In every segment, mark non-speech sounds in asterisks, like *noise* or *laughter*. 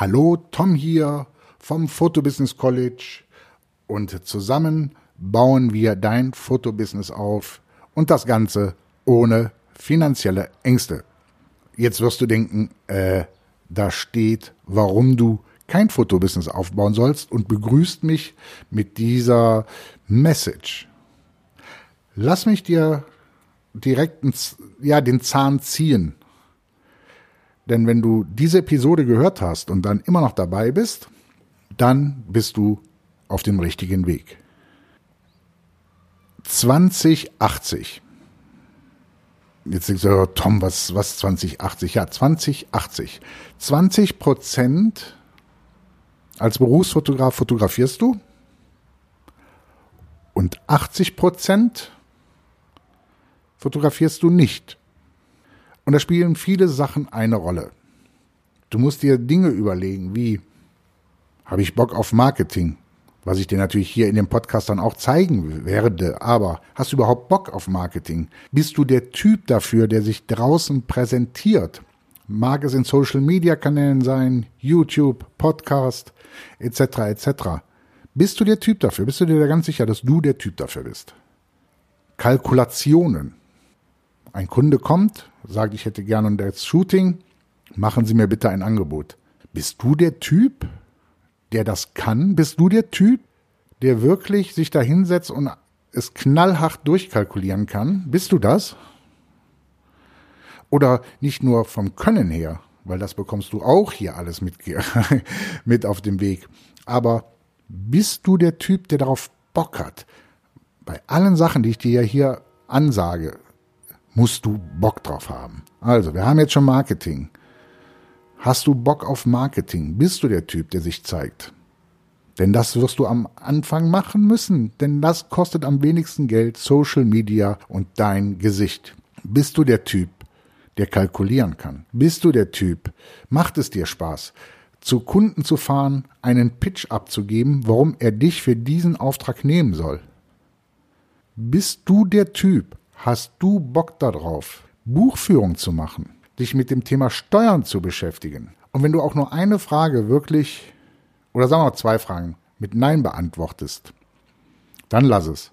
Hallo, Tom hier vom Fotobusiness College und zusammen bauen wir dein Fotobusiness auf und das Ganze ohne finanzielle Ängste. Jetzt wirst du denken, äh, da steht, warum du kein Fotobusiness aufbauen sollst und begrüßt mich mit dieser Message. Lass mich dir direkt ja, den Zahn ziehen denn wenn du diese Episode gehört hast und dann immer noch dabei bist, dann bist du auf dem richtigen Weg. 2080. Jetzt denkst du, Tom, was, was 2080? Ja, 2080. 20 Prozent als Berufsfotograf fotografierst du und 80 Prozent fotografierst du nicht. Und da spielen viele Sachen eine Rolle. Du musst dir Dinge überlegen, wie habe ich Bock auf Marketing? Was ich dir natürlich hier in dem Podcast dann auch zeigen werde. Aber hast du überhaupt Bock auf Marketing? Bist du der Typ dafür, der sich draußen präsentiert? Mag es in Social Media Kanälen sein, YouTube, Podcast, etc. etc. Bist du der Typ dafür? Bist du dir da ganz sicher, dass du der Typ dafür bist? Kalkulationen. Ein Kunde kommt, sagt, ich hätte gerne das Shooting, machen Sie mir bitte ein Angebot. Bist du der Typ, der das kann? Bist du der Typ, der wirklich sich da hinsetzt und es knallhart durchkalkulieren kann? Bist du das? Oder nicht nur vom Können her, weil das bekommst du auch hier alles mit, *laughs* mit auf dem Weg. Aber bist du der Typ, der darauf Bock hat? Bei allen Sachen, die ich dir hier ansage, musst du Bock drauf haben. Also, wir haben jetzt schon Marketing. Hast du Bock auf Marketing? Bist du der Typ, der sich zeigt? Denn das wirst du am Anfang machen müssen, denn das kostet am wenigsten Geld, Social Media und dein Gesicht. Bist du der Typ, der kalkulieren kann? Bist du der Typ? Macht es dir Spaß, zu Kunden zu fahren, einen Pitch abzugeben, warum er dich für diesen Auftrag nehmen soll? Bist du der Typ, Hast du Bock darauf, Buchführung zu machen, dich mit dem Thema Steuern zu beschäftigen? Und wenn du auch nur eine Frage wirklich, oder sagen wir mal zwei Fragen, mit Nein beantwortest, dann lass es.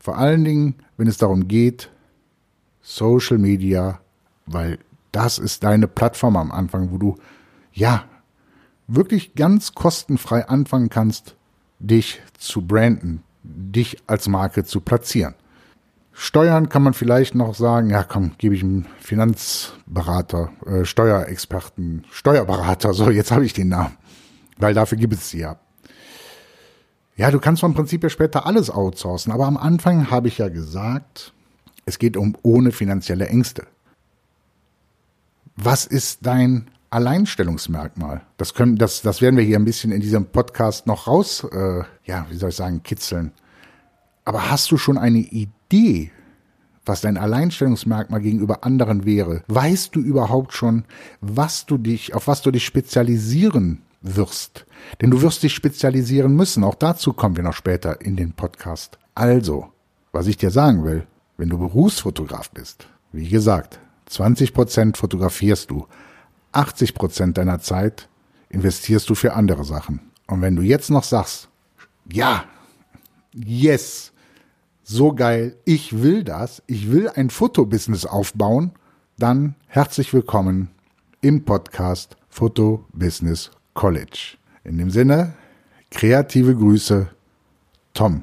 Vor allen Dingen, wenn es darum geht, Social Media, weil das ist deine Plattform am Anfang, wo du, ja, wirklich ganz kostenfrei anfangen kannst, dich zu branden, dich als Marke zu platzieren. Steuern kann man vielleicht noch sagen, ja komm, gebe ich einem Finanzberater, äh, Steuerexperten, Steuerberater, so jetzt habe ich den Namen, weil dafür gibt es sie ja. Ja, du kannst vom Prinzip ja später alles outsourcen, aber am Anfang habe ich ja gesagt, es geht um ohne finanzielle Ängste. Was ist dein Alleinstellungsmerkmal? Das können, das, das werden wir hier ein bisschen in diesem Podcast noch raus, äh, ja, wie soll ich sagen, kitzeln. Aber hast du schon eine Idee, was dein Alleinstellungsmerkmal gegenüber anderen wäre? Weißt du überhaupt schon, was du dich, auf was du dich spezialisieren wirst? Denn du wirst dich spezialisieren müssen. Auch dazu kommen wir noch später in den Podcast. Also, was ich dir sagen will, wenn du Berufsfotograf bist, wie gesagt, 20 Prozent fotografierst du, 80 Prozent deiner Zeit investierst du für andere Sachen. Und wenn du jetzt noch sagst, ja, yes, so geil, ich will das, ich will ein Fotobusiness aufbauen, dann herzlich willkommen im Podcast Foto Business College. In dem Sinne, kreative Grüße, Tom.